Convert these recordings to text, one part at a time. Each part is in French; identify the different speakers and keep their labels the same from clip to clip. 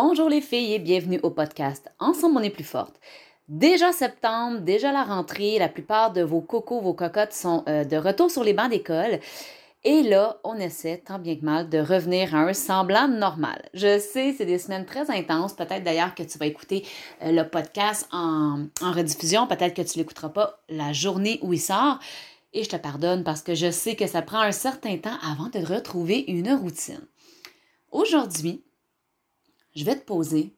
Speaker 1: Bonjour les filles et bienvenue au podcast Ensemble on est plus forte. Déjà septembre, déjà la rentrée, la plupart de vos cocos, vos cocottes sont euh, de retour sur les bancs d'école. Et là, on essaie, tant bien que mal, de revenir à un semblant normal. Je sais, c'est des semaines très intenses. Peut-être d'ailleurs que tu vas écouter euh, le podcast en, rediffusion. Peut-être que tu l'écouteras pas la journée où il sort. Et je te pardonne parce que je sais que ça prend un certain temps avant de retrouver une routine. Aujourd'hui, je vais te poser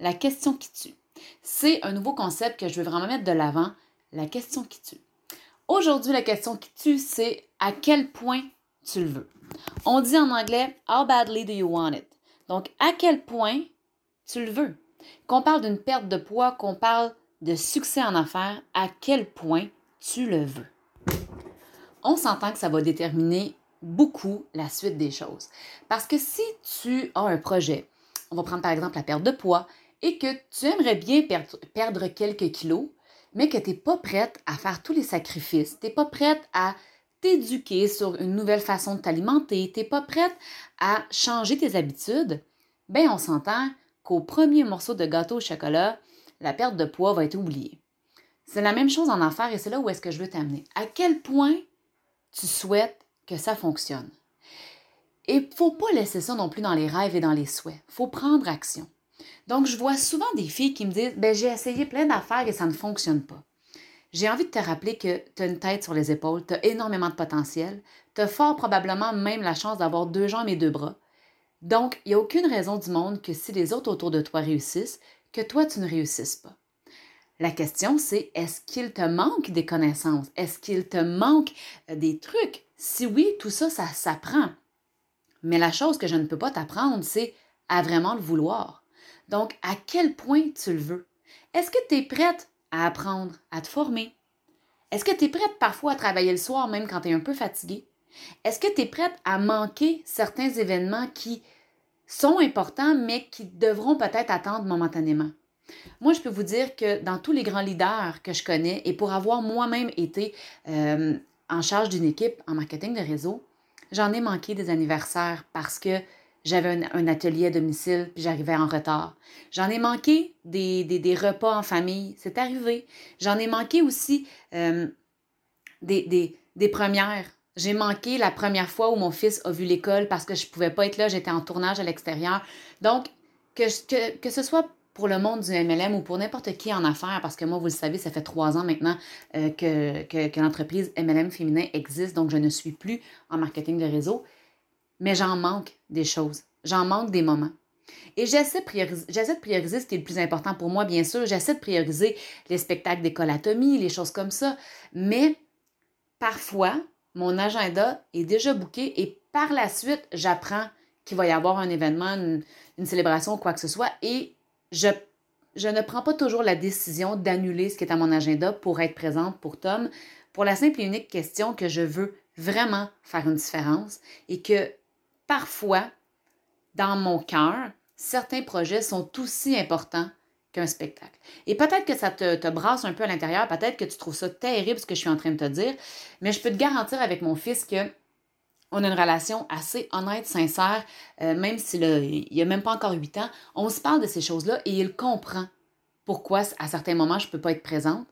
Speaker 1: la question qui tue. C'est un nouveau concept que je veux vraiment mettre de l'avant, la question qui tue. Aujourd'hui, la question qui tue, c'est à quel point tu le veux. On dit en anglais How badly do you want it? Donc, à quel point tu le veux? Qu'on parle d'une perte de poids, qu'on parle de succès en affaires, à quel point tu le veux? On s'entend que ça va déterminer beaucoup la suite des choses. Parce que si tu as un projet, on va prendre par exemple la perte de poids, et que tu aimerais bien perdre, quelques kilos, mais que tu n'es pas prête à faire tous les sacrifices, tu n'es pas prête à t'éduquer sur une nouvelle façon de t'alimenter, tu n'es pas prête à changer tes habitudes, ben on s'entend qu'au premier morceau de gâteau au chocolat, la perte de poids va être oubliée. C'est la même chose en affaires et c'est là où est-ce que je veux t'amener. À quel point tu souhaites que ça fonctionne? Et faut pas laisser ça non plus dans les rêves et dans les souhaits. Il faut prendre action. Donc, je vois souvent des filles qui me disent ben, J'ai essayé plein d'affaires et ça ne fonctionne pas. J'ai envie de te rappeler que tu as une tête sur les épaules, tu as énormément de potentiel, tu as fort probablement même la chance d'avoir deux jambes et deux bras. Donc, il n'y a aucune raison du monde que si les autres autour de toi réussissent, que toi, tu ne réussisses pas. La question, c'est est-ce qu'il te manque des connaissances? Est-ce qu'il te manque euh, des trucs? Si oui, tout ça, ça s'apprend. Mais la chose que je ne peux pas t'apprendre, c'est à vraiment le vouloir. Donc, à quel point tu le veux? Est-ce que tu es prête à apprendre, à te former? Est-ce que tu es prête parfois à travailler le soir même quand tu es un peu fatigué? Est-ce que tu es prête à manquer certains événements qui sont importants mais qui devront peut-être attendre momentanément? Moi, je peux vous dire que dans tous les grands leaders que je connais, et pour avoir moi-même été euh, en charge d'une équipe en marketing de réseau, j'en ai manqué des anniversaires parce que j'avais un, atelier à domicile puis j'arrivais en retard. J'en ai manqué des, repas en famille, c'est arrivé. J'en ai manqué aussi euh, des, des, premières. J'ai manqué la première fois où mon fils a vu l'école parce que je ne pouvais pas être là, j'étais en tournage à l'extérieur. Donc, que, que, que ce soit pour le monde du MLM ou pour n'importe qui en affaires, parce que moi, vous le savez, ça fait trois ans maintenant euh, que, que, l'entreprise MLM féminin existe, donc je ne suis plus en marketing de réseau, mais j'en manque des choses, j'en manque des moments. Et j'essaie de, prioriser, j'essaie de prioriser ce qui est le plus important pour moi, bien sûr. J'essaie de prioriser les spectacles d'écolatomie, les choses comme ça. Mais parfois, mon agenda est déjà booké et par la suite, j'apprends qu'il va y avoir un événement, une, une célébration, quoi que ce soit, et je, ne prends pas toujours la décision d'annuler ce qui est à mon agenda pour être présente pour Tom, pour la simple et unique question que je veux vraiment faire une différence et que parfois, dans mon cœur, certains projets sont aussi importants qu'un spectacle. Et peut-être que ça te, te, brasse un peu à l'intérieur, peut-être que tu trouves ça terrible ce que je suis en train de te dire, mais je peux te garantir avec mon fils que on a une relation assez honnête, sincère, euh, même s'il n'y a même pas encore huit ans. On se parle de ces choses-là et il comprend pourquoi, à certains moments, je ne peux pas être présente.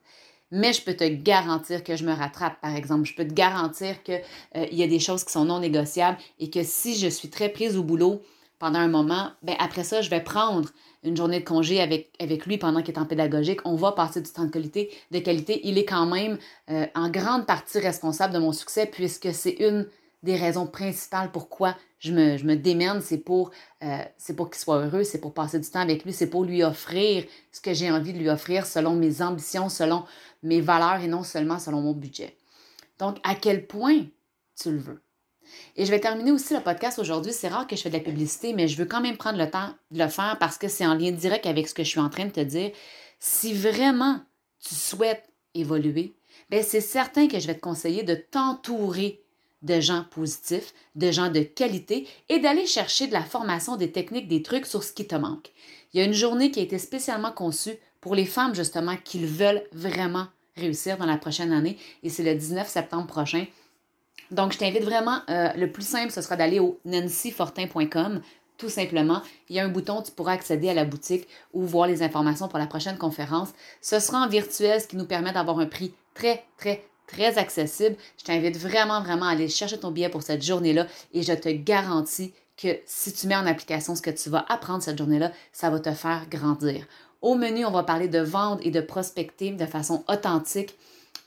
Speaker 1: Mais je peux te garantir que je me rattrape, par exemple. Je peux te garantir qu'il euh, y a des choses qui sont non négociables et que si je suis très prise au boulot pendant un moment, ben après ça, je vais prendre une journée de congé avec, lui pendant qu'il est en pédagogique. On va passer du temps de qualité. De qualité. Il est quand même euh, en grande partie responsable de mon succès puisque c'est une des raisons principales pourquoi je me, je démène, c'est pour, euh, pour qu'il soit heureux, c'est pour passer du temps avec lui, c'est pour lui offrir ce que j'ai envie de lui offrir selon mes ambitions, selon mes valeurs et non seulement selon mon budget. Donc, à quel point tu le veux? Et je vais terminer aussi le podcast aujourd'hui. C'est rare que je fais de la publicité, mais je veux quand même prendre le temps de le faire parce que c'est en lien direct avec ce que je suis en train de te dire. Si vraiment tu souhaites évoluer, ben c'est certain que je vais te conseiller de t'entourer de gens positifs, de gens de qualité et d'aller chercher de la formation, des techniques, des trucs sur ce qui te manque. Il y a une journée qui a été spécialement conçue pour les femmes justement qui veulent vraiment réussir dans la prochaine année et c'est le 19 septembre prochain. Donc, je t'invite vraiment, euh, le plus simple, ce sera d'aller au nancyfortin.com, tout simplement, il y a un bouton, tu pourras accéder à la boutique ou voir les informations pour la prochaine conférence. Ce sera en virtuel, ce qui nous permet d'avoir un prix très, très, très accessible. Je t'invite vraiment, vraiment à aller chercher ton billet pour cette journée-là et je te garantis que si tu mets en application ce que tu vas apprendre cette journée-là, ça va te faire grandir. Au menu, on va parler de vendre et de prospecter de façon authentique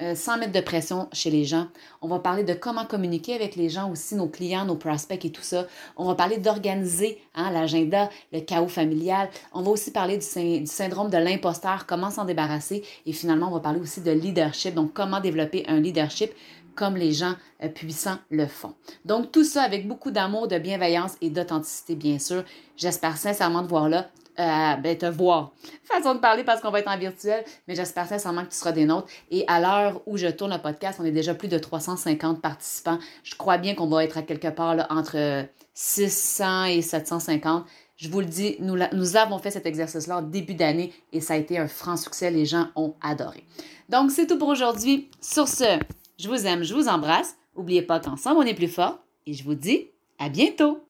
Speaker 1: euh, sans mettre de pression chez les gens. On va parler de comment communiquer avec les gens aussi, nos clients, nos prospects et tout ça. On va parler d'organiser hein, l'agenda, le chaos familial. On va aussi parler du, syndrome de l'imposteur, comment s'en débarrasser. Et finalement, on va parler aussi de leadership, donc comment développer un leadership comme les gens euh, puissants le font. Donc tout ça avec beaucoup d'amour, de bienveillance et d'authenticité, bien sûr. J'espère sincèrement de voir là euh, ben, te voir. Façon de parler parce qu'on va être en virtuel, mais j'espère sincèrement que tu seras des nôtres. Et à l'heure où je tourne le podcast, on est déjà plus de 350 participants. Je crois bien qu'on va être à quelque part là, entre 600 et 750. Je vous le dis, nous, nous avons fait cet exercice-là en début d'année et ça a été un franc succès. Les gens ont adoré. Donc, c'est tout pour aujourd'hui. Sur ce, je vous aime, je vous embrasse. N'oubliez pas qu'ensemble, on est plus fort et je vous dis à bientôt.